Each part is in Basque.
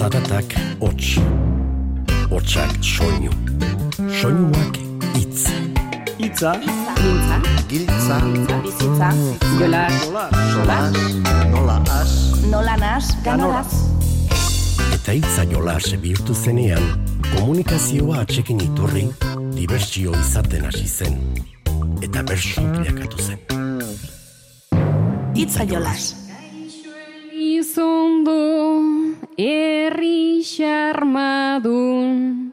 Zaratak hots. Hotsak soinu. Soinuak hitz. Itza, Giltza, Giltza, bizitza, jola, solas, nola as, nola nas, ganoraz. Eta hitza jolas bihurtu zenean, komunikazioa atxekin iturri, dibertsio izaten hasi zen. Eta bersu bilakatu zen. Hitza jolas. Herri xarmadun.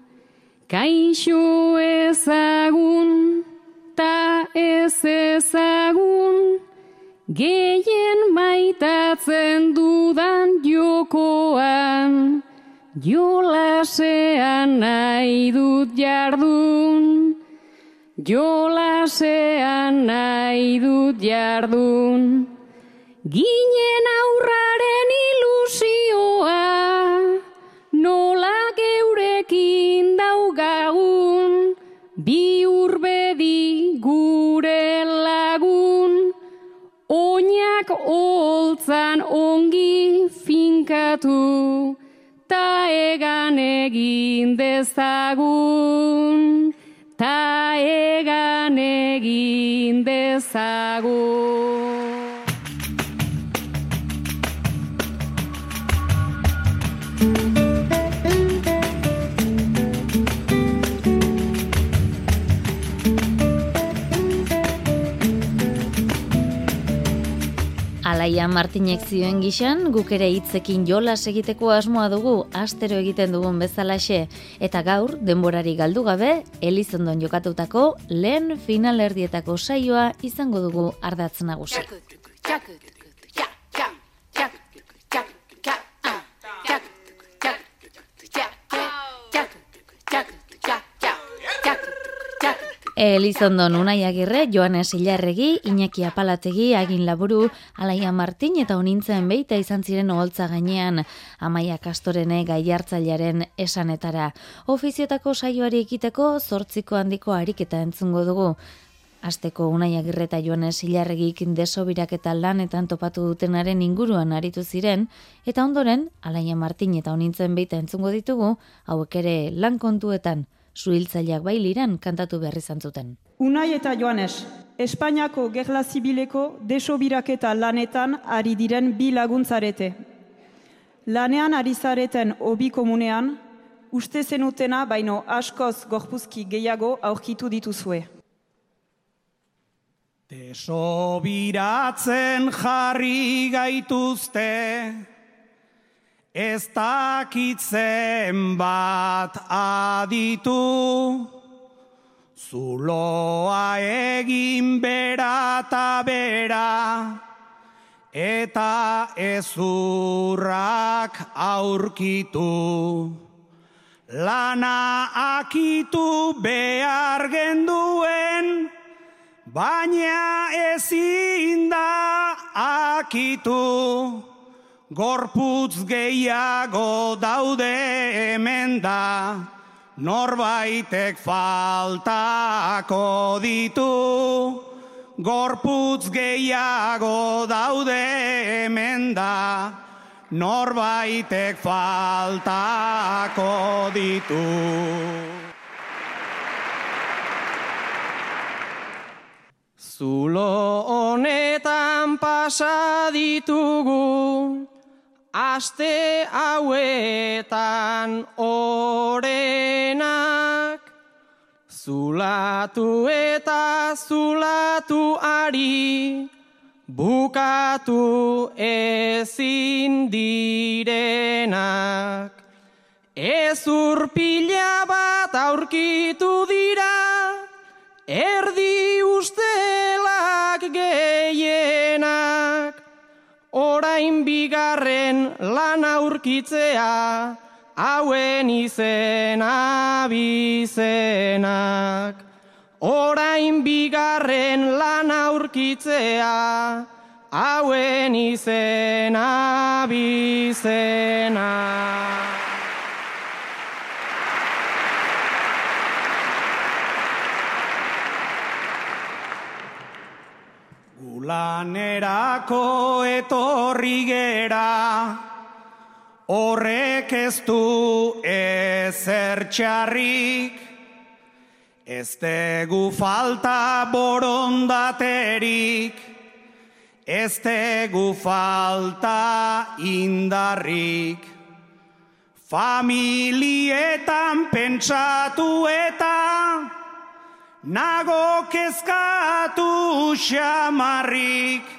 Kaixo ezagun ta ez ezagun. Gehien maitatzen dudan jokoan Jolasean nahi dut jardun. Jolasean nahi dut jardun. Ginen aurraren ilusioa, holtzan ongi finkatu, ta egan egin dezagun, ta egan egin dezagun. Alaia Martinek zioen gixan, guk ere hitzekin jolas egiteko asmoa dugu, astero egiten dugun bezalaxe, eta gaur, denborari galdu gabe, Elizondon jokatutako lehen finalerdietako saioa izango dugu ardatz nagusi. Elizondon Unai Agirre, Joanes Ilarregi, Iñaki Apalategi, Agin Laburu, Alaia Martin eta Unintzen beita izan ziren oholtza gainean Amaia Kastorene gaiartzailearen esanetara. Ofiziotako saioari ekiteko zortziko handiko ariketa entzungo dugu. Asteko Unai Agirre eta Joanes Ilarregik desobirak eta lanetan topatu dutenaren inguruan aritu ziren, eta ondoren, Alaia Martin eta Unintzen beita entzungo ditugu, hauek ere lan kontuetan, suhiltzaileak bailiran kantatu behar izan zuten. Unai eta Joanes, Espainiako gerla zibileko desobiraketa lanetan ari diren bi laguntzarete. Lanean ari zareten obi komunean, uste zenutena baino askoz gorpuzki gehiago aurkitu dituzue. Desobiratzen jarri gaituzte, ez dakitzen bat aditu, zuloa egin bera eta bera, eta ezurrak aurkitu. Lana akitu behar genduen, baina ezin da akitu. Gorputz gehiago daude hemen da, norbaitek faltako ditu. Gorputz gehiago daude hemen da, norbaitek faltako ditu. Zulo honetan pasa ditugu, aste hauetan orenak, zulatu eta zulatu ari, bukatu ezin direnak. Ezur pila bat aurkitu dira, erdi ustelak gehienak, orain bigarren lan aurkitzea, hauen izena bizenak. Orain bigarren lan aurkitzea, hauen izena bizenak. Lanerako etorri gera, horrek ez du ezer txarrik, ez tegu falta borondaterik, ez tegu falta indarrik. Familietan pentsatu eta nago kezkatu xamarrik,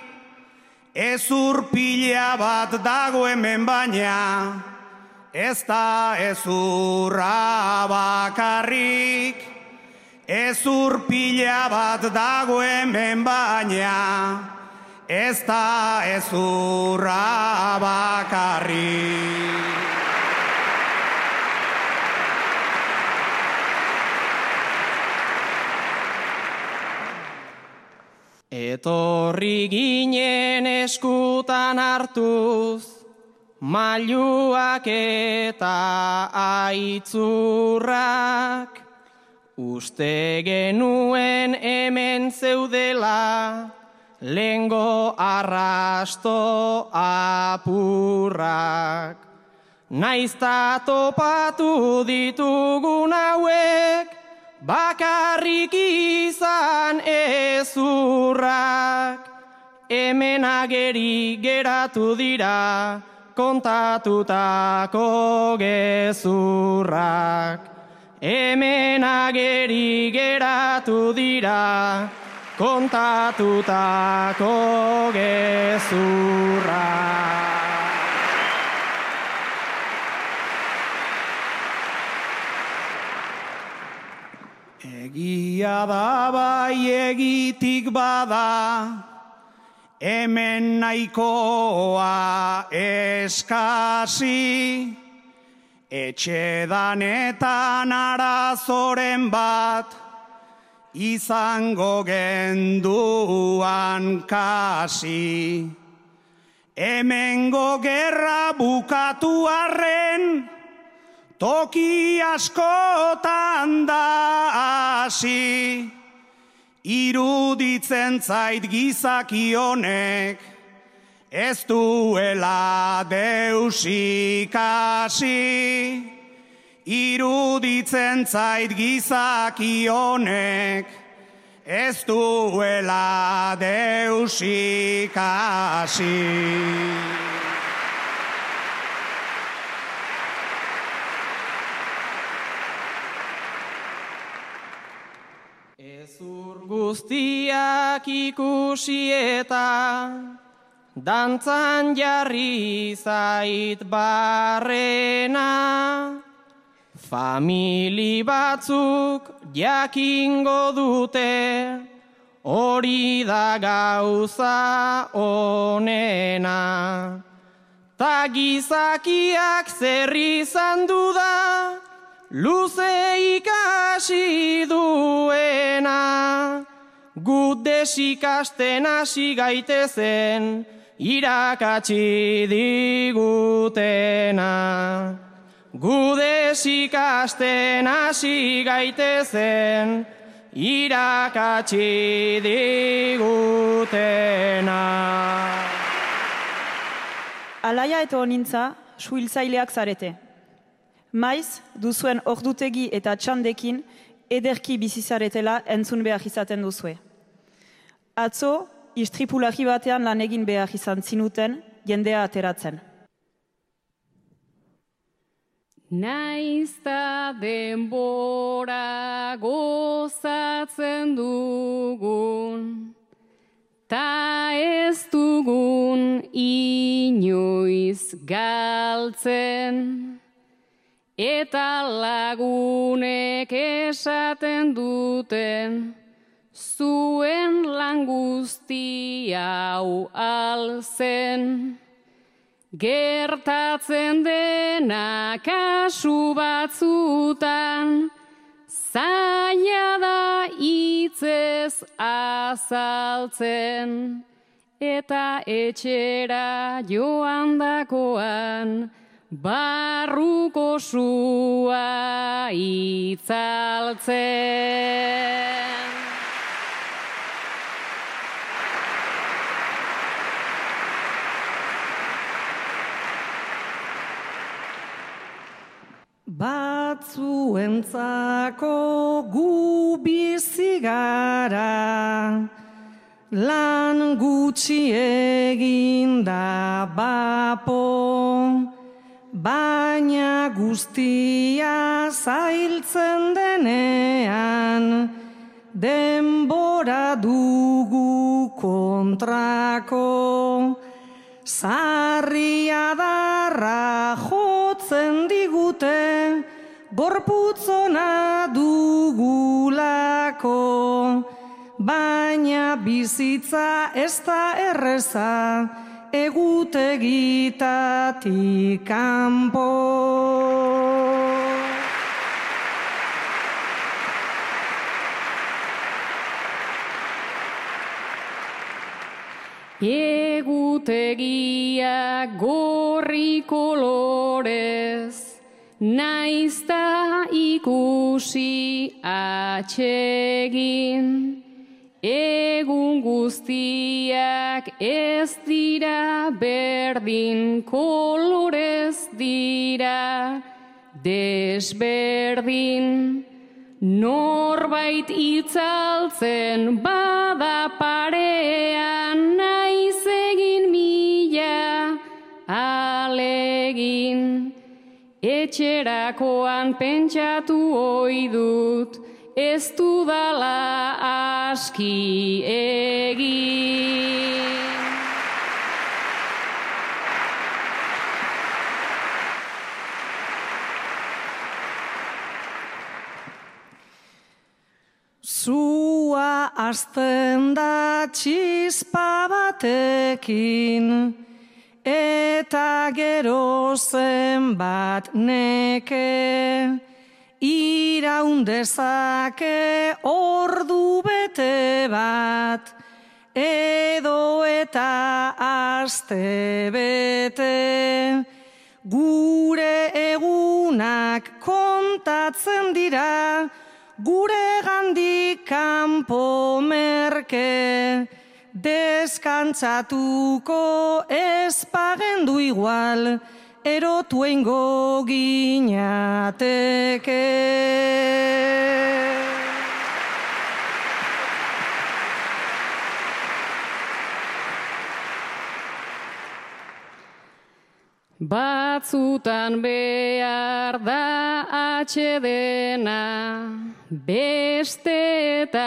Ez urpila bat dago hemen baina, ez da ez urra bakarrik. Ez urpila bat dago hemen baina, ez da ez urra bakarrik. Etorri ginen eskutan hartuz, mailuak eta aitzurrak, uste genuen hemen zeudela, lengo arrasto apurrak. Naizta topatu ditugun hauek, bakarrik izan ezurrak, hemen ageri geratu dira kontatutako gezurrak. Hemen ageri geratu dira kontatutako gezurrak. Egia da bai egitik bada, hemen nahikoa eskasi, etxe danetan arazoren bat, izango genduan kasi. Hemengo gerra bukatu arren, toki askotan da hasi, iruditzen zait gizaki honek, ez duela deusik hasi. Iruditzen zait gizaki honek, ez duela deusik hasi. Guztiak ikusi eta dantzan jarri zait barrena. Famili batzuk jakingo dute hori da gauza onena. Ta gizakiak zer izan duda, luze ikasi duena, gut desikasten hasi gaitezen, irakatsi digutena. Gudez ikasten hasi gaitezen, irakatsi digutena. Alaia eta honintza, suhiltzaileak zarete. Maiz, duzuen ordutegi eta txandekin, ederki bizizaretela entzun behar izaten duzue. Atzo, istripulari batean lan egin behar izan zinuten, jendea ateratzen. Naizta denbora gozatzen dugun, ta ez dugun inoiz galtzen. Eta lagunek esaten duten, zuen lan guzti hau alzen. Gertatzen dena kasu batzutan, zaila da itzez azaltzen. Eta etxera joan dakoan, barruko sua itzaltzen. Batzuentzako gu bizi gara, lan gutxi egin da bapo, baina guztia zailtzen denean, denbora dugu kontrako, zarria darra gorputzona dugulako, baina bizitza ez da erreza, egutegitatik kanpo. Egutegia gorri kolorez, naizta ikusi atsegin. Egun guztiak ez dira berdin kolorez dira desberdin. Norbait itzaltzen bada parean Etxerakoan pentsatu ohi dut, ez dudala aski egin. Zua azten da txispa batekin, eta gero zenbat neke, iraundezake ordu bete bat, edo eta aste bete, gure egunak kontatzen dira, gure gandik kanpo merke, deskantzatuko ez pagendu igual, erotu eingo ginateke. Batzutan behar da atxedena, bestetan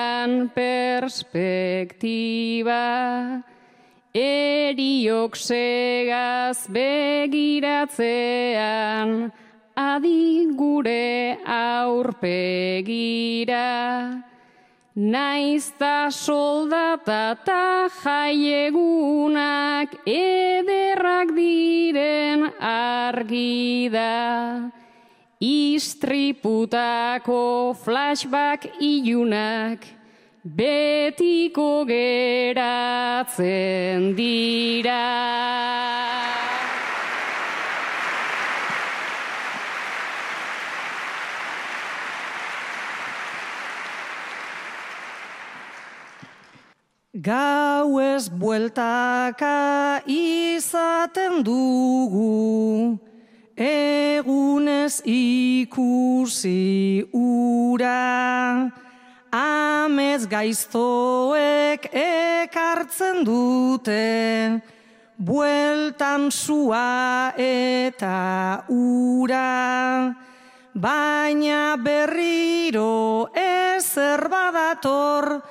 perspektiba, eriok segaz begiratzean, adi gure aurpegira. Naizta soldata eta jaiegunak ederrak diren argi da. Istriputako flashback ilunak betiko geratzen dira. Gau ez bueltaka izaten dugu, egunez ikusi ura, amez gaiztoek ekartzen dute, bueltan sua eta ura, baina berriro ezer badator,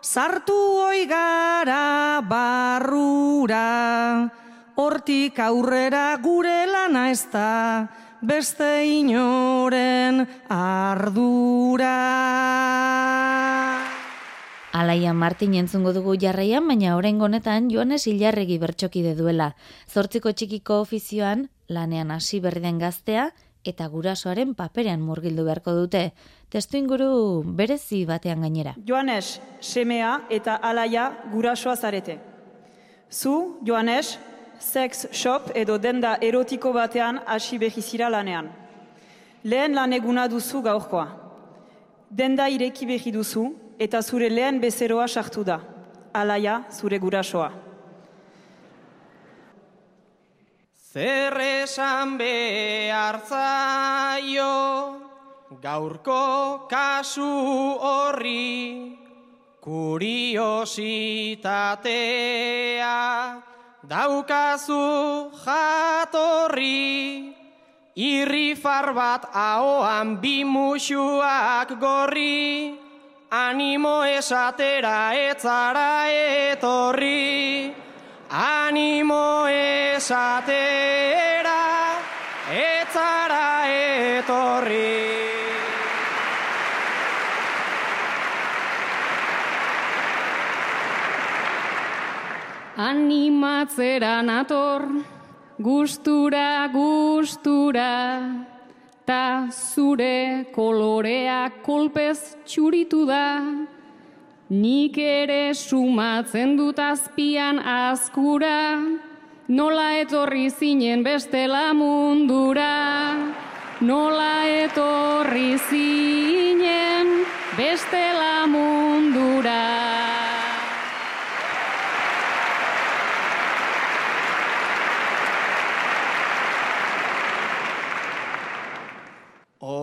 sartu oigara barrura, hortik aurrera gure lana ez da, beste inoren ardura. Alaia Martin entzungo dugu jarraian, baina orain honetan Joanes Ilarregi bertxokide duela. Zortziko txikiko ofizioan, lanean hasi berri den gaztea, eta gurasoaren paperean murgildu beharko dute. Testu inguru berezi batean gainera. Joanes, semea eta alaia gurasoa zarete. Zu, Joanes, sex shop edo denda erotiko batean hasi behizira lanean. Lehen lan eguna duzu gaurkoa. Denda ireki behi duzu eta zure lehen bezeroa sartu da. Alaia, zure gurasoa. Zer esan behar zaio gaurko kasu horri kuriositatea daukazu jatorri irri far bat ahoan bi musuak gorri animo esatera etzara etorri. Animo esatera etzara etorri Animatzera nator, gustura, gustura, ta zure kolorea kolpez txuritu da. Nik ere sumatzen dut azpian azkura, nola etorri zinen bestela mundura. Nola etorri zinen bestela mundura.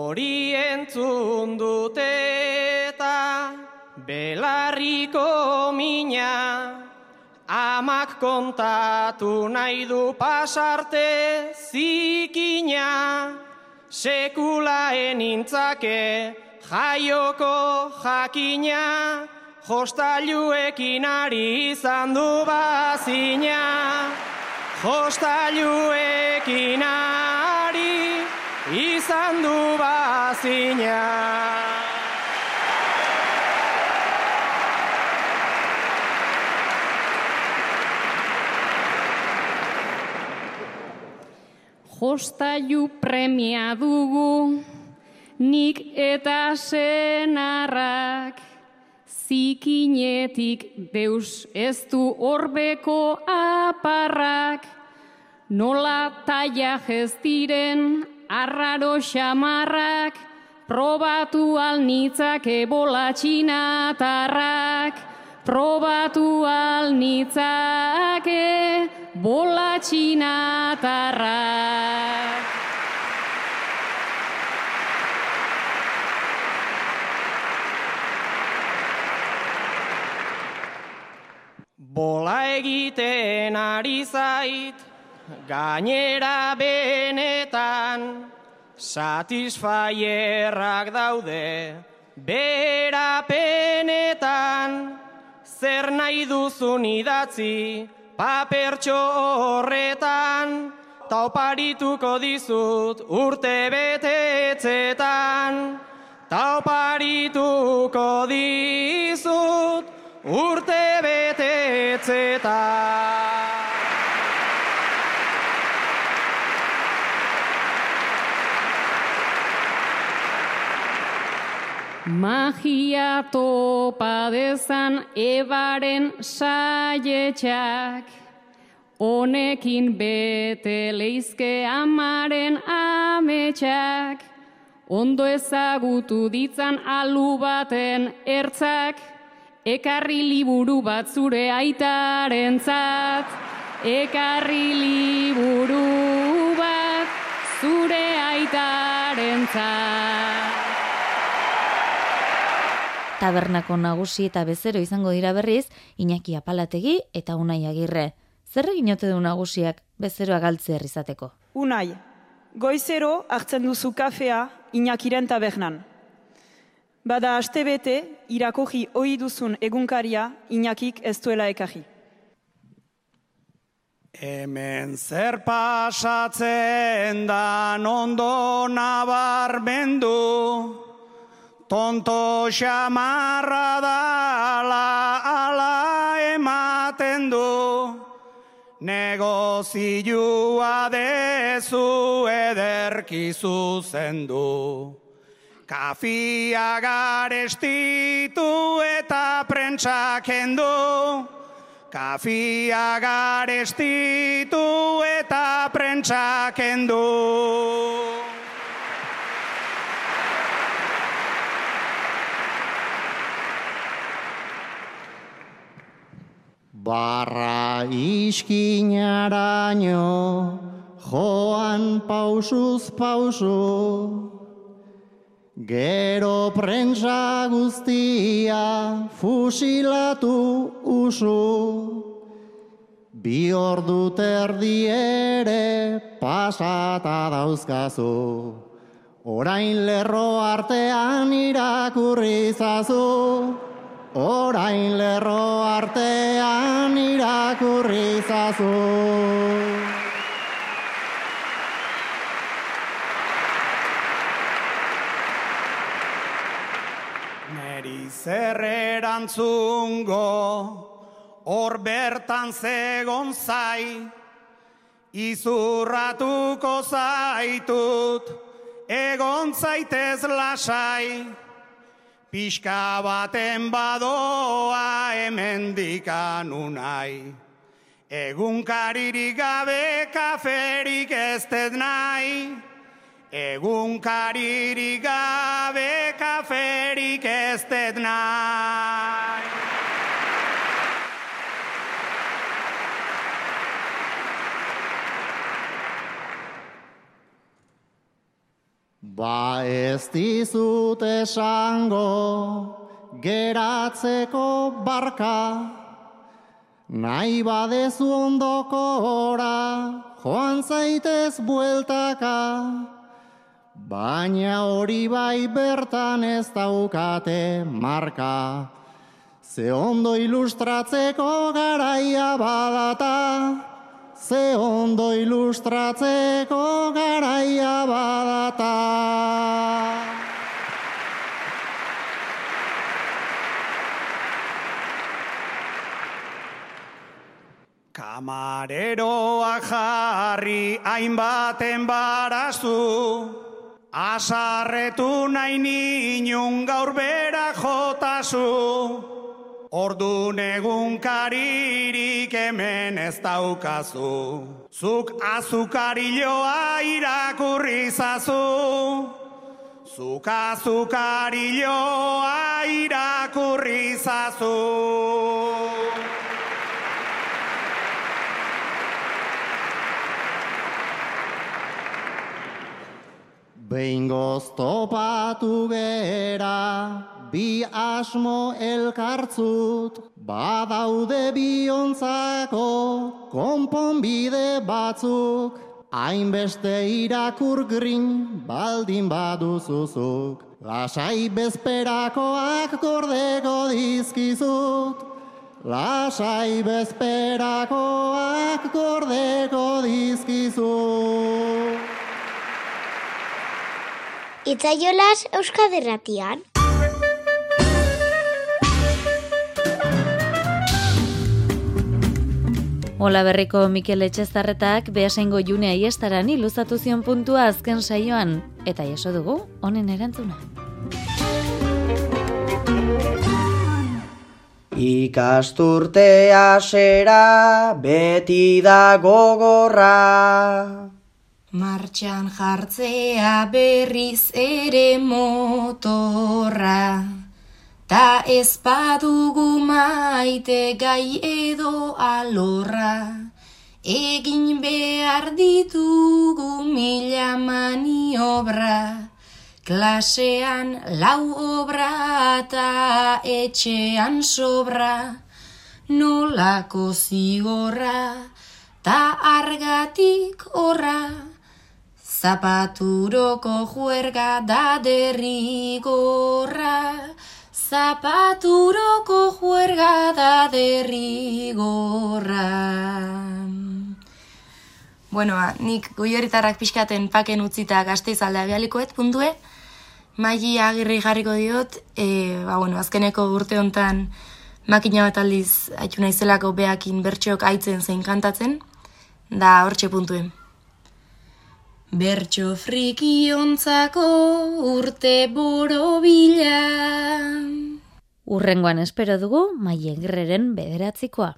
Hori entzun dut eta belarriko mina Amak kontatu nahi du pasarte zikina. Sekula enintzake jaioko jakina Jostailuekin ari izan du bazina. Jostailuekin ari izan du bazina. Jostailu premia dugu, nik eta senarrak, zikinetik deus ez du horbeko aparrak, nola taia diren arraro xamarrak, probatu alnitzake bola txinatarrak, probatu alnitzake bola txinatarrak. Bola egiten ari zait, gainera benetan, satisfaierrak daude, berapenetan, zer nahi duzun idatzi, papertxo horretan, ta oparituko dizut urte betetzetan, ta oparituko dizut urte betetzetan. Magia topa dezan ebaren saietxak, honekin bete leizke amaren ametxak, ondo ezagutu ditzan alu baten ertzak, ekarri liburu bat zure aitarentzat, ekarri liburu bat zure aitarentzat. Tabernako nagusi eta bezero izango dira berriz, Iñaki Apalategi eta Unai Agirre. Zer egin ote du nagusiak bezeroa galtze izateko? Unai, goizero hartzen duzu kafea Iñakiren tabernan. Bada astebete irakoji ohi duzun egunkaria Iñakik ez duela ekarri. Hemen zer pasatzen da ondo nabarmendu, tonto xamarra dala ala ematen du, negozioa dezu ederki zuzendu. Kafia garestitu eta prentsak kendu, Kafia garestitu eta prentsak kendu. Barra iskinaraino joan pausuz pausu, gero prentsa guztia fusilatu usu, bi ordu terdi ere pasata dauzkazu, orain lerro artean irakurri zazu, orain lerro artean irakurri zazu. zer erantzungo hor bertan zegon zai izurratuko zaitut egon zaitez lasai pixka baten badoa hemendikan unai egunkaririk gabe kaferik ez nahi Egun karirik gabe kaferik ez dut nahi. Ba ez dizut esango geratzeko barka, nahi badezu ondoko ora, joan zaitez bueltaka. Baina hori bai bertan ez daukate marka, ze ondo ilustratzeko garaia badata, ze ondo ilustratzeko garaia badata. Kamareroak jarri hainbaten barazu, Asarretu nahi ninun gaur bera jotazu, Ordu negun karirik hemen ez daukazu, Zuk azukariloa irakurri zazu, Zuk azukariloa irakurri zazu. Behin goztopatu gera, bi asmo elkartzut, badaude biontzako konponbide batzuk, hainbeste irakur grin baldin baduzuzuk, lasai bezperakoak gordeko dizkizut, lasai bezperakoak gordeko dizkizut. Itzaiolas Euskaderratian. Ola berriko Mikel Etxezarretak behasengo junea iestaran iluzatu zion puntua azken saioan, eta jaso dugu, honen erantzuna. Ikasturtea sera beti da gogorra. Martxan jartzea berriz ere motorra, ta ez badugu maite gai edo alorra, egin behar ditugu mila maniobra, klasean lau obra eta etxean sobra, nolako zigorra, ta argatik horra. Zapaturoko juerga da derrigorra, Zapaturoko juerga da derrigorra. Bueno, ba, nik goioritarrak pixkaten paken utzita gazteiz aldea bialikoet puntue, maili agirri jarriko diot, e, ba, bueno, azkeneko urte hontan makina bat aldiz haitxuna izelako beakin bertxeok aitzen zein kantatzen, da hortxe puntuen. Bertxo friki ontzako urte boro bila. Urrengoan espero dugu maiegreren bederatzikoa.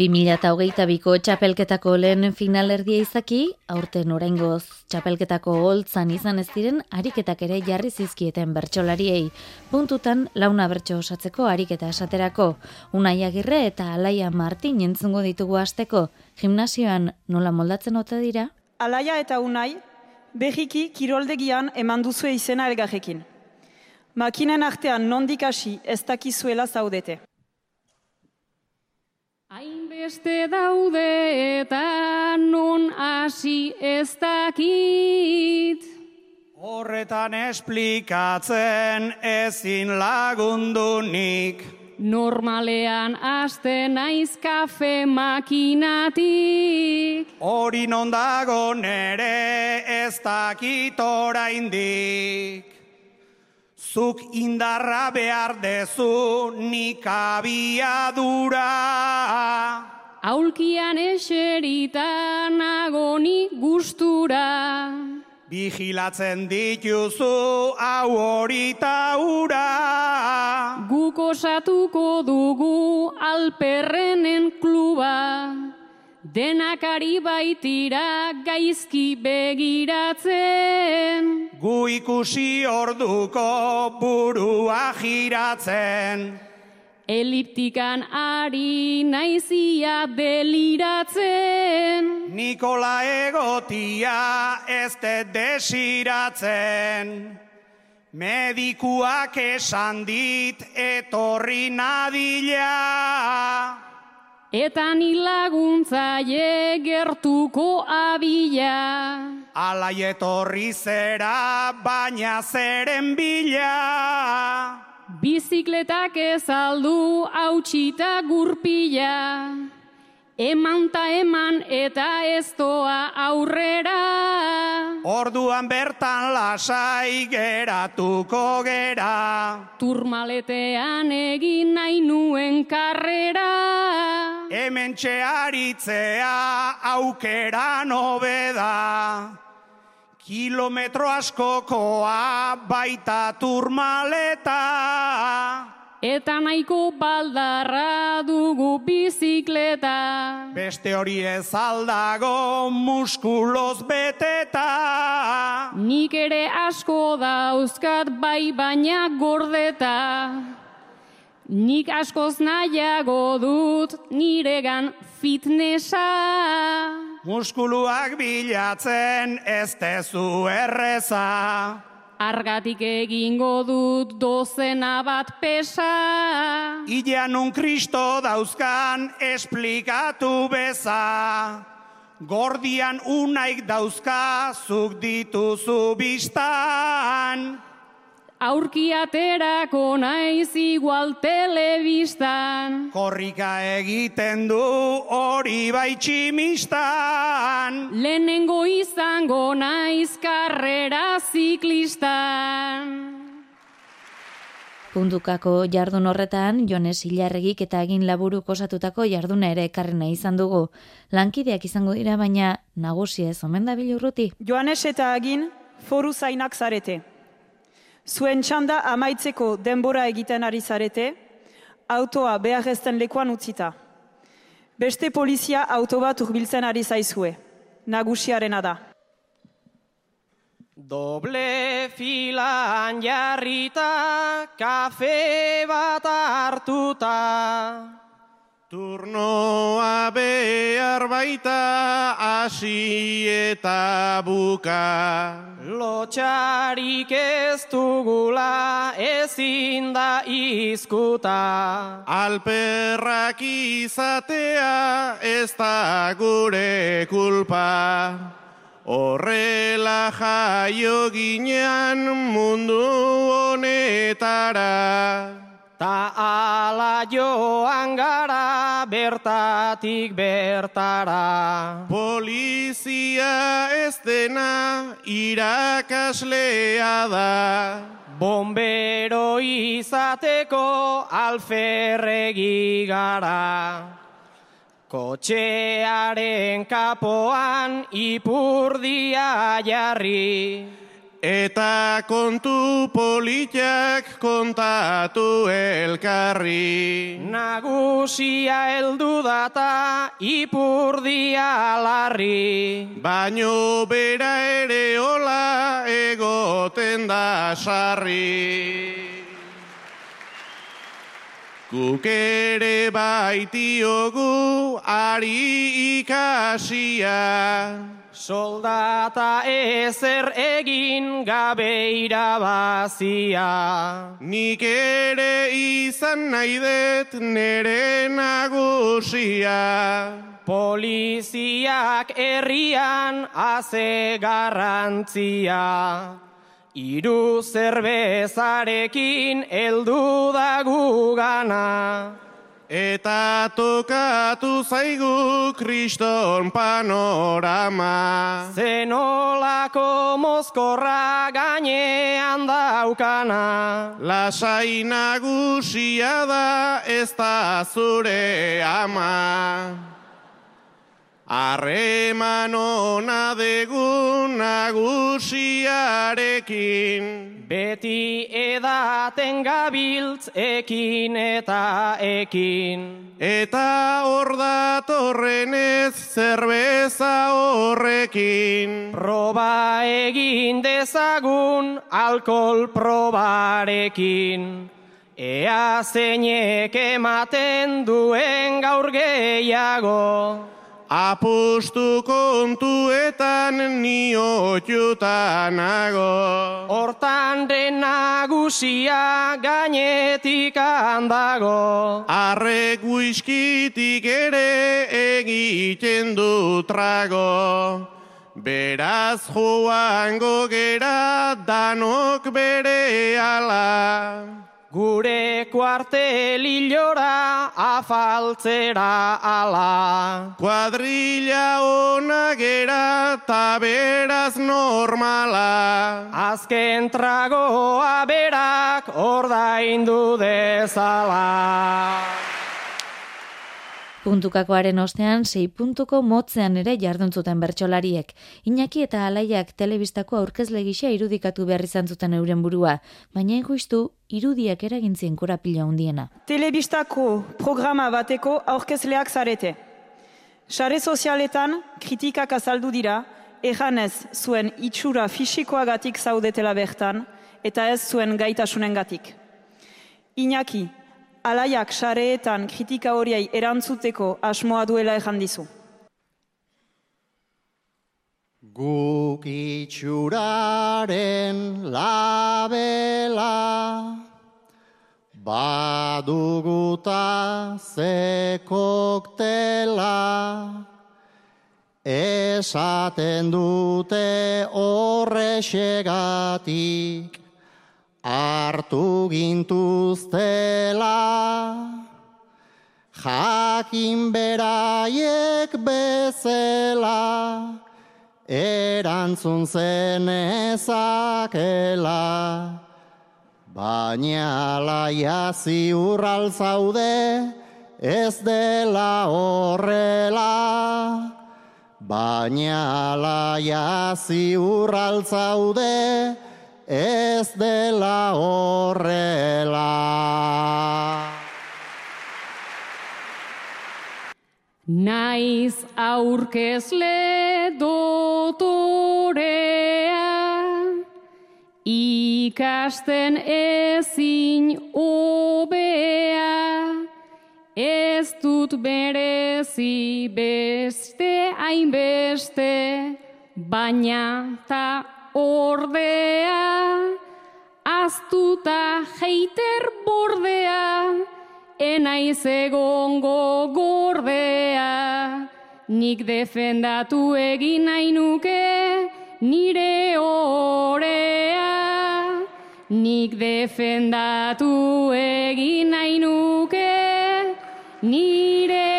2008ko txapelketako lehen finalerdia izaki, aurten oraingoz txapelketako holtzan izan ez diren ariketak ere jarri zizkieten bertsolariei. Puntutan launa bertso osatzeko ariketa esaterako, Unai Agirre eta Alaia Martin entzungo ditugu hasteko gimnasioan nola moldatzen ote dira? Alaia eta Unai, behiki kiroldegian eman duzue izena elgarrekin. Makinen artean nondik hasi ez dakizuela zaudete. Hainbeste daude eta non hasi ez dakit. Horretan esplikatzen ezin lagundu nik. Normalean aste naiz kafe makinatik. Hori non dago nere ez dakit oraindik. Zuk indarra behar dezu nik abiadura. Aulkian eseritan agoni gustura. Bigilatzen dituzu hau hori ura. Guk osatuko dugu alperrenen kluba. Denakari baitira gaizki begiratzen. Gu ikusi orduko burua giratzen. Eliptikan ari naizia deliratzen. Nikola egotia ez de desiratzen. Medikuak esan dit etorri nadila. Eta ni laguntzaile gertuko abila. Alai etorri zera, baina zeren bila. Bizikletak ez aldu hautsita gurpila. Eman ta eman eta ez doa aurrera. Orduan bertan lasai geratuko gera. Turmaletean egin nahi nuen karrera. Hemen txearitzea aukera nobeda. Kilometro askokoa baita turmaleta. Eta nahiko baldarra dugu bizikleta. Beste hori ez aldago muskuloz beteta. Nik ere asko dauzkat bai baina gordeta. Nik askoz nahiago dut niregan fitnessa. Muskuluak bilatzen ez tezu erreza. Argatik egingo dut dozena bat pesa. Ilean un kristo dauzkan esplikatu beza. Gordian unaik dauzka zuk dituzu biztan. Aurkiaterako naiz igual telebistan. Korrika egiten du hori bai tximistan. Lehenengo izango naiz karrera ziklistan. Pundukako jardun horretan, Jones Ilarregik eta egin laburuk osatutako jarduna ere ekarrena izan dugu. Lankideak izango dira, baina nagusi ez omen da bilurruti. Joanes eta agin foru zainak zarete. Zuen txanda amaitzeko denbora egiten ari zarete, autoa behar ezten lekuan utzita. Beste polizia auto bat urbiltzen ari zaizue. Nagusiarena da. Doble filan jarrita, kafe bat hartuta. Turnoa behar baita hasi eta buka. Lotxarik ez dugula ezin da izkuta. Alperrak izatea ez da gure kulpa. Horrela jaio ginean mundu honetara. Ta ala joan gara bertatik bertara. Polizia ez dena irakaslea da. Bombero izateko alferregi gara. Kotxearen kapoan ipurdia jarri. Eta kontu politiak kontatu elkarri. Nagusia heldu data ipurdia larri. Baino bera ere hola egoten da sarri. Guk ere baitiogu ari ikasia. Soldata ezer egin gabe irabazia. Nik ere izan nahi dut nere nagusia. Poliziak herrian haze garrantzia. Iru zerbezarekin eldu da gugana. Eta tokatu zaigu kriston panorama. Zenolako mozkorra gainean daukana. Lasai nagusia da ez da zure ama. Arreman ona degun nagusiarekin. Beti edaten gabiltz ekin eta ekin. Eta hor datorren ez zerbeza horrekin. Proba egin dezagun alkohol probarekin. Ea zeinek ematen duen gaur gehiago. Apustu kontuetan ni nago. Hortan nagusia gainetik handago. Arrek whiskytik ere egiten du trago. Beraz joango gera danok bere ala. Gure kuartelilora afaltzera ala. Kuadrilla ona gera ta beraz normala. Azken tragoa berak ordaindu dezala. Puntukakoaren ostean, sei puntuko motzean ere jarduntzuten bertsolariek. Iñaki eta alaiak telebistako aurkezle gisa irudikatu behar izan zuten euren burua, baina ikustu irudiak eragintzien korapila hundiena. Telebistako programa bateko aurkezleak zarete. Sare sozialetan kritikak azaldu dira, ejanez zuen itxura fisikoagatik zaudetela bertan, eta ez zuen gaitasunen gatik. Iñaki, alaiak sareetan kritika horiai erantzuteko asmoa duela ejan dizu. Guk itxuraren labela baduguta ze koktela esaten dute horrexegatik hartu gintuztela, jakin beraiek bezela, erantzun zen ezakela, baina laia ziurral zaude, ez dela horrela, baina laia ziurral zaude, ez dela horrela. Naiz aurkezle dotorea, ikasten ezin obea, ez dut berezi beste hainbeste, baina ta ordea, aztuta heiter bordea, enaiz egongo gordea, nik defendatu egin nahi nuke nire orea, nik defendatu egin nahi nuke nire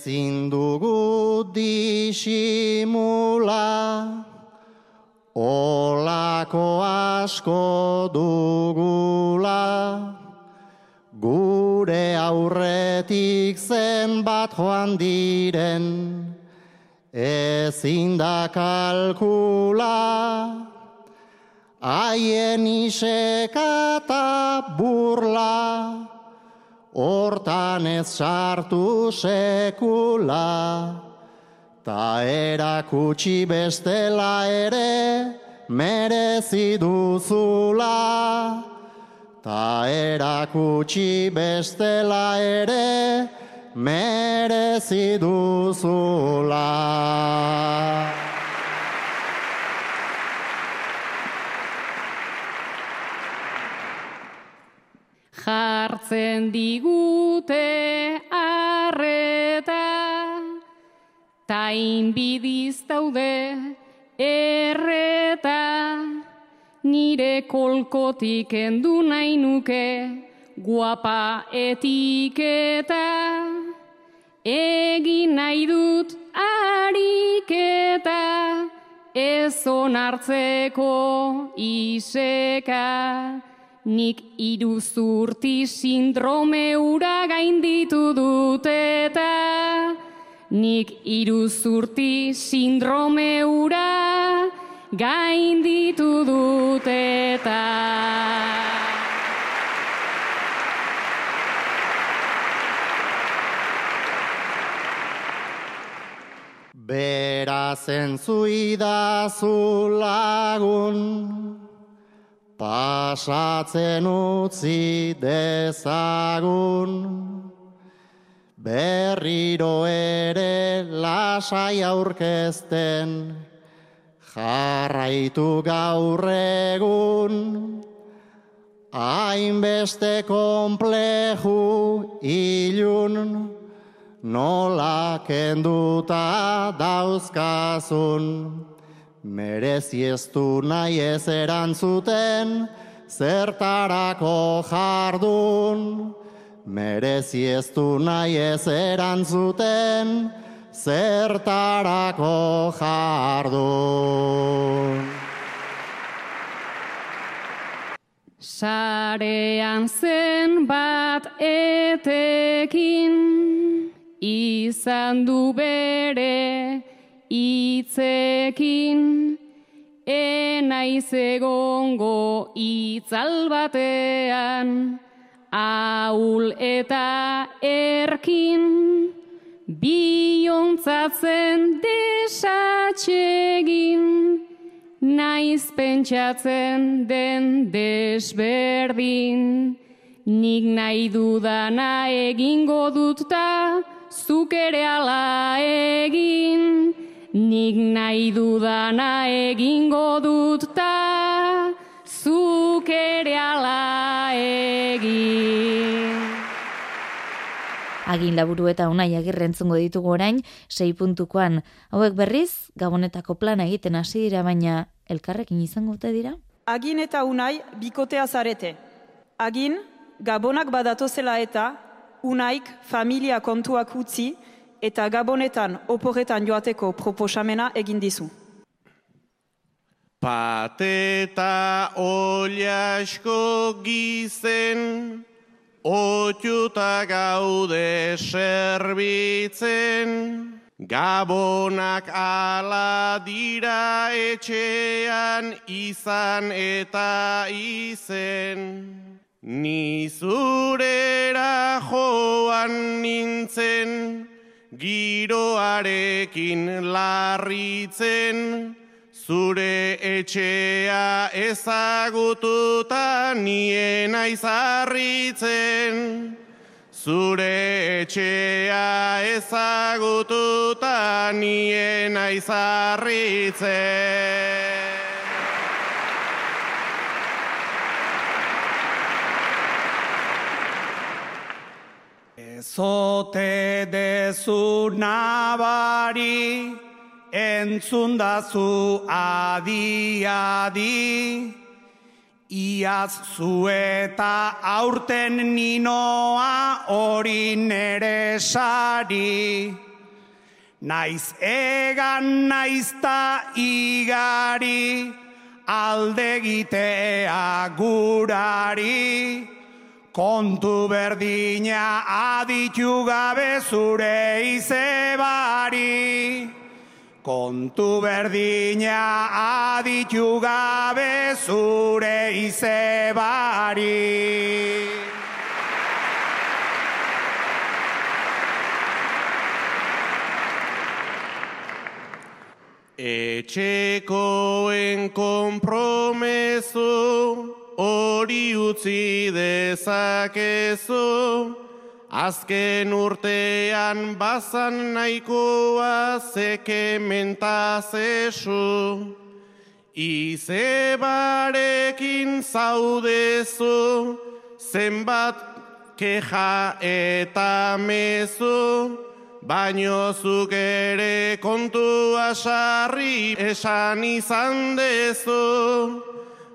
Ezin dugu disimula, olako asko dugula, aurretik zen bat joan diren, ezin da kalkula, haien isekata burla, hortan ez sartu sekula, ta erakutsi bestela ere merezi duzula, ta erakutsi bestela ere merezi duzula. Jartzen digute arreta, ta inbidiz daude erreta, nire kolkotik endu nahi nuke, guapa etiketa, egin nahi dut ariketa, ez onartzeko iseka, nik iruzurti sindrome ura gainditu dut eta, nik iruzurti sindrome ura gainditu dut eta. Bera zentzuidazu lagun, pasatzen utzi dezagun. Berriro ere lasai aurkezten, jarraitu gaur egun. Hainbeste kompleju ilun, nola kenduta dauzkazun. Merezi ez du nahi ez erantzuten, zertarako jardun. Merezi ez du nahi ez erantzuten, zertarako jardun. Sarean zen bat etekin, izan du bere itzekin, enaiz egongo itzal batean, aul eta erkin, biontzatzen desatxegin, naiz pentsatzen den desberdin, nik nahi dudana egingo dut ta, zuk ere ala egin, nik nahi dudana egingo dut ta, zuk ere ala egin. Agin laburu eta unai agirre entzungo ditugu orain, sei puntukoan. Hauek berriz, gabonetako plana egiten hasi dira, baina elkarrekin izango ote dira? Agin eta unai bikotea zarete. Agin, gabonak badatozela eta unaik familia kontuak utzi eta gabonetan oporretan joateko proposamena egin dizu. Pateta oliasko gizen, otxuta gaude serbitzen, gabonak ala dira etxean izan eta izen. Ni zurera joan nintzen, giroarekin larritzen, zure etxea ezagututa niena izarritzen. Zure etxea ezagututa niena izarritzen. Zote dezu nabari, entzundazu adi adi, iaz zu eta aurten ninoa hori nere sari. Naiz egan naizta igari, alde gitea gurari, kontu berdina aditu gabe zure izebari. Kontu berdina aditu gabe zure izebari. Etxekoen kompromezu hori utzi dezakezu, azken urtean bazan nahikoa zekementaz Izebarekin zaudezu, zenbat keja eta mezu, Baino zuk ere kontua sarri esan izan dezu,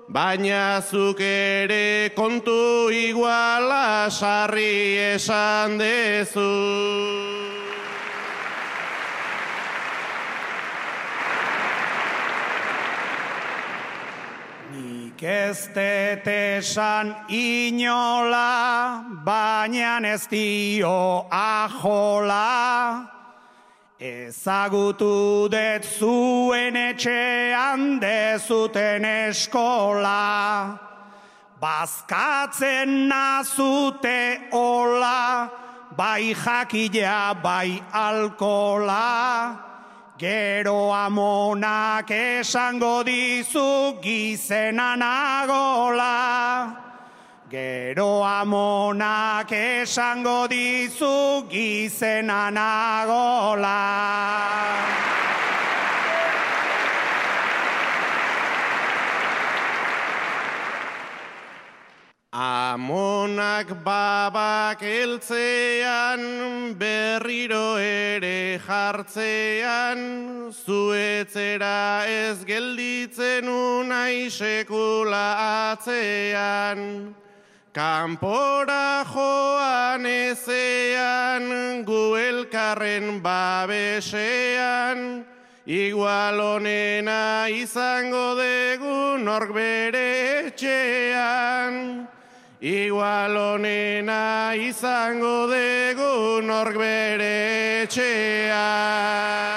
baina zuk ere kontu iguala sarri esan dezu. Nik ez esan inola, baina ez dio ajola. Ezagutu det zuen etxean dezuten eskola. Bazkatzen nazute ola, bai jakila, bai alkola. Gero amonak esango dizu gizena nagola. Gero amonak esango dizu gizena nagola. Amonak babak eltzean, berriro ere jartzean, zuetzera ez gelditzen unai sekula atzean. Kampora joan ezean, gu elkarren babesean, igual honena izango dugu nork bere etxean. Igual honena izango dugu nork bere etxea.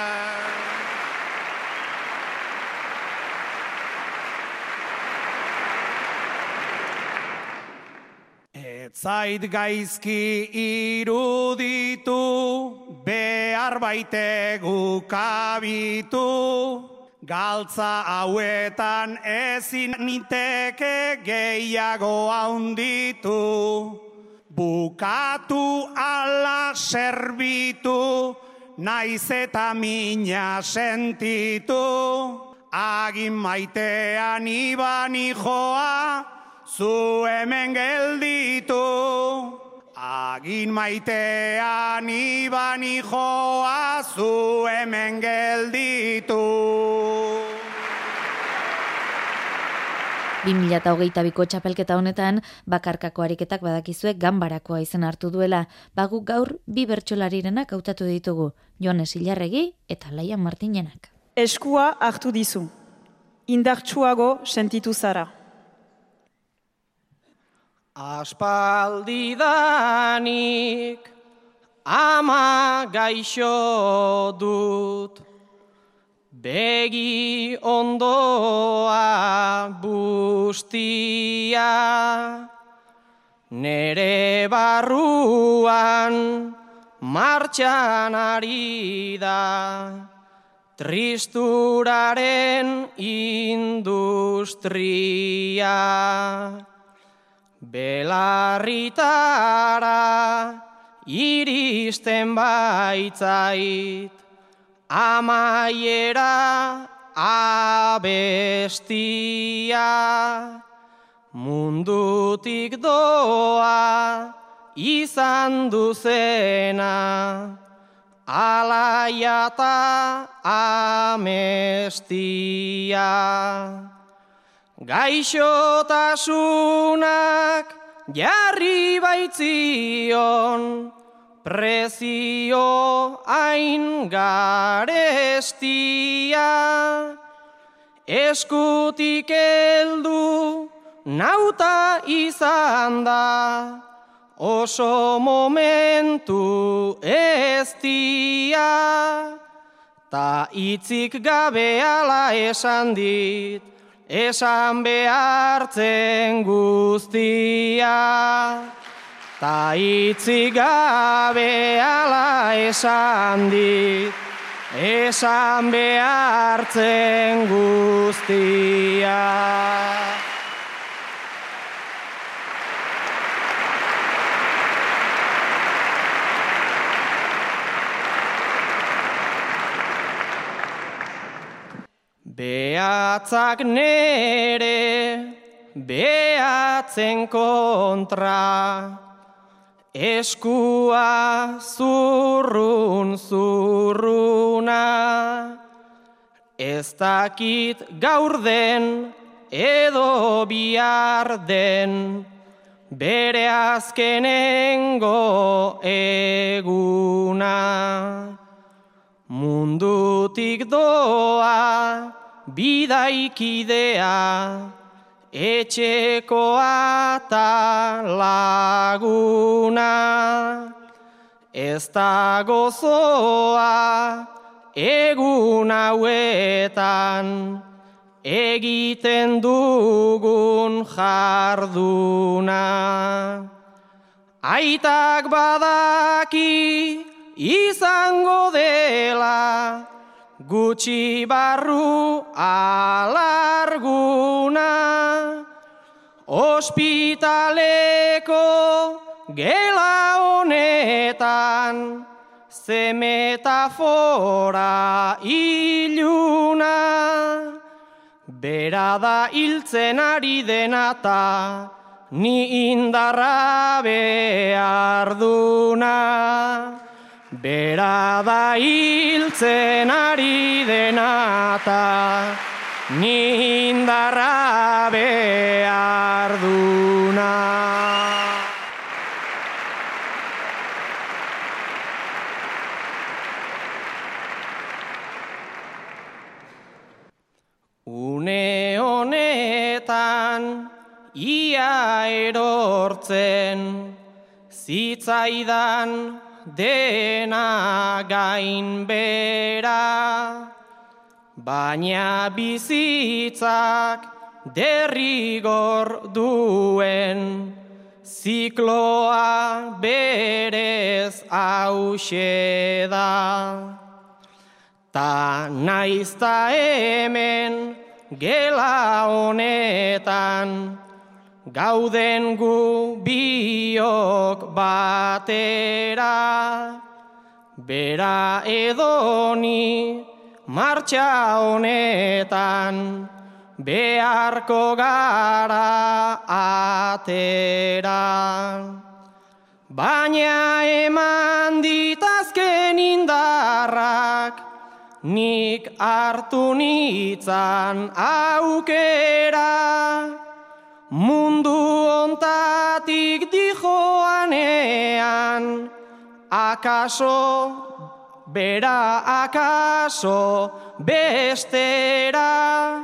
Zait gaizki iruditu, behar baitegu kabitu, Galtza hauetan ezin niteke gehiago haunditu. Bukatu ala serbitu, naiz eta mina sentitu. Agin maitean iban joa, zu hemen gelditu. Agin maitean iban joa zu hemen gelditu. 2008 biko txapelketa honetan, bakarkako ariketak badakizuek ganbarakoa izan hartu duela, bagu gaur bi bertsolarirenak hautatu ditugu, Jones Ilarregi eta Laian Martinenak. Eskua hartu dizu, indartsuago sentitu zara. Aspaldidanik ama gaixo dut. Begi ondoa bustia Nere barruan martxan ari da. Tristuraren industria Belarritara iristen baitzait amaiera abestia mundutik doa izan duzena alaiata amestia. Gaixotasunak jarri baitzion, prezio hain garestia. Eskutik heldu nauta izan da, oso momentu ez dia, ta itzik gabe ala esan dit, esan behartzen guztia. Ta itzik gabe ala esan dit, esan behartzen guztia. Beatzak nere, beatzen kontra, eskua zurrun zurruna, ez dakit gaur den edo bihar den, bere azkenengo eguna. Mundutik doa, bidaikidea, etxekoa ta laguna. Ez da gozoa egun hauetan, egiten dugun jarduna. Aitak badaki izango dela, gutxi barru alarguna, ospitaleko gela honetan, ze metafora iluna, bera da hiltzen ari denata, ni indarra behar duna. Bera da hiltzen ari denata, nindarra behar duna. Une honetan, ia erortzen, zitzaidan, dena gain bera, baina bizitzak derrigor duen, zikloa berez hause da. Ta naizta hemen gela honetan, gauden gu biok batera, bera edoni martxa honetan, beharko gara atera. Baina eman ditazken indarrak, nik hartu nitzan aukera, Mundu ontatik dijoanean, akaso, bera akaso, bestera,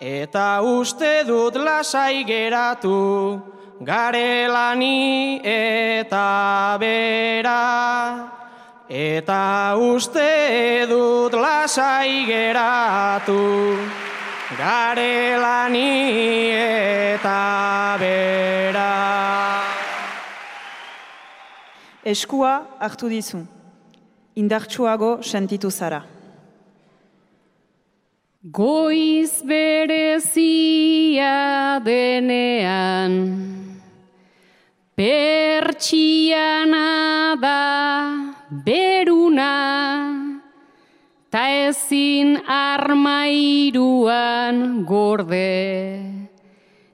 eta uste dut lasai geratu, garelani eta bera. Eta uste dut lasai geratu, garelani eta bera. Eskua hartu dizu, indartsuago sentitu zara. Goiz berezia denean, pertsiana da beruna, ta ezin armairuan gorde,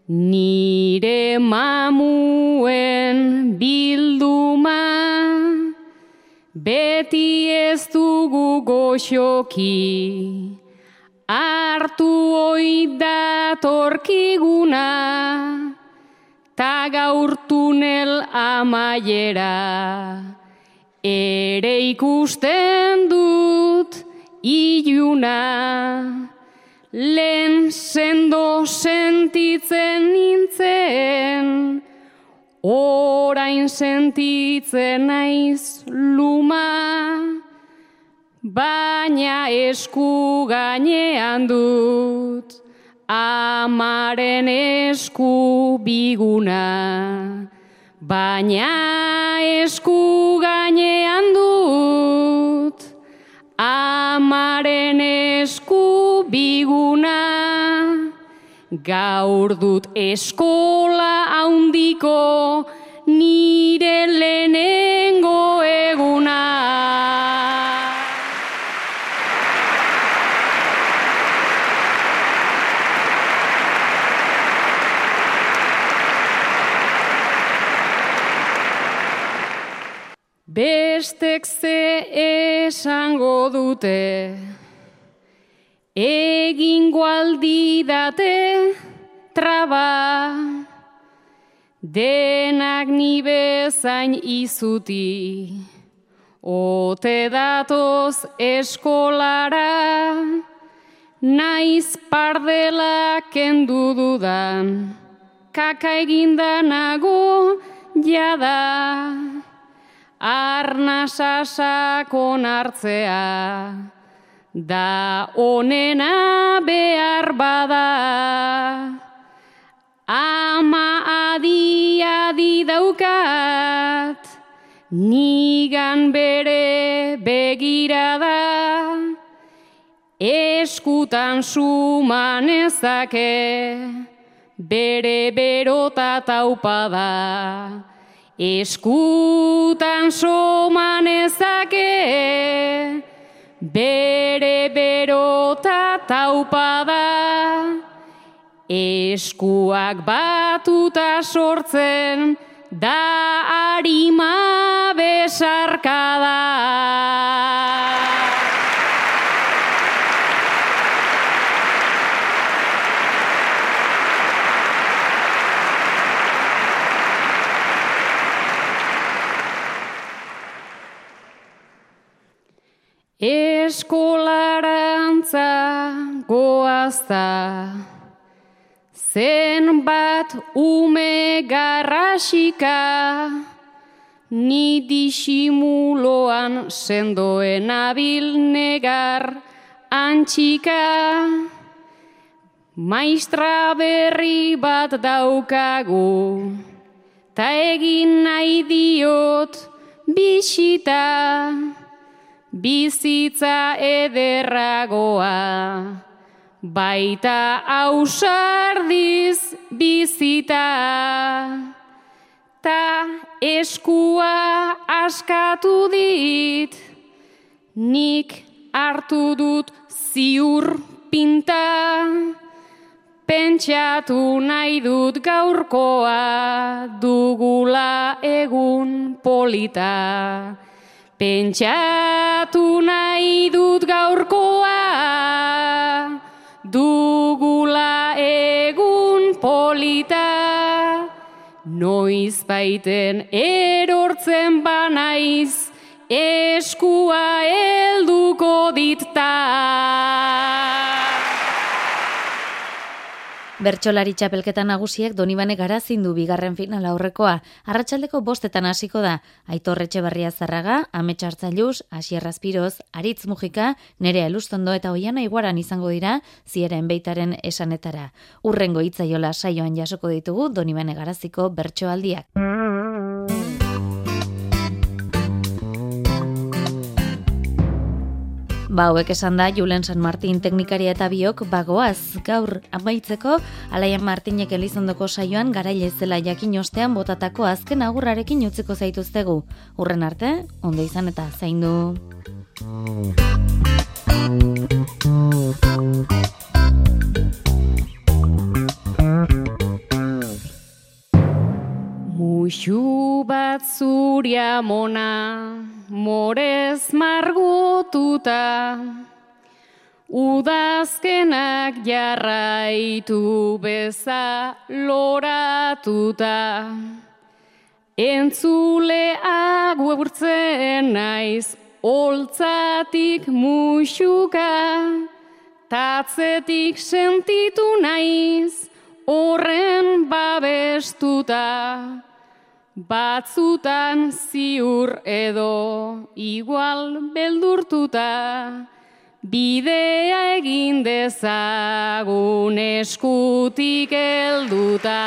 nire mamuen bilduma, beti ez dugu goxoki, hartu oida torkiguna, ta gaur tunel amaiera, ere ikusten dut, iluna, lehen sendo sentitzen nintzen, orain sentitzen naiz luma, baina esku gainean dut, amaren esku biguna, baina esku gainean dut, gaur dut eskola haundiko, nire lehenengo eguna. Bestek ze esango dute, egingo aldi date traba, denak ni bezain izuti, ote datoz eskolara, naiz pardela kendu dudan, kaka eginda nago jada. Arna sasakon hartzea, da onena behar bada. Ama adi adi daukat, nigan bere begirada, eskutan suman ezake, bere berota taupada. Eskutan soman ezake, bere berota taupada, eskuak batuta sortzen, da harima besarkada. Eskolarantza goazta, zenbat ume garrasika, ni disimuloan sendoen abil negar antxika. Maistra berri bat daukagu, ta egin nahi diot bisita bizitza ederragoa, baita ausardiz bizita, ta eskua askatu dit, nik hartu dut ziur pinta, pentsatu nahi dut gaurkoa dugula egun polita. Pentsatu nahi dut gaurkoa, dugula egun polita, noiz baiten erortzen banaiz, eskua helduko ditta. Bertxolari txapelketa nagusiek Donibane garazin du bigarren final aurrekoa. Arratsaldeko bostetan hasiko da. Aitor Etxebarria Zarraga, Ametsartzailuz, Asier Aspiroz, Aritz Mujika, Nerea Elustondo eta Oiana Iguaran izango dira zieren beitaren esanetara. Urrengo hitzaiola saioan jasoko ditugu Donibane garaziko bertsoaldiak. Ba, hauek esan da, Julen San Martin teknikaria eta biok bagoaz gaur amaitzeko, Alaian Martinek elizondoko saioan garaile zela jakin ostean botatako azken agurrarekin utziko zaituztegu. Urren arte, ondo izan eta zaindu. Muxu bat zuria mona, morez margotuta, udazkenak jarraitu beza loratuta, entzule agurtzen naiz, oltzatik muxuka, tatzetik sentitu naiz, horren babestuta, Batzutan ziur edo igual beldurtuta bidea egin dezagun eskutik helduta.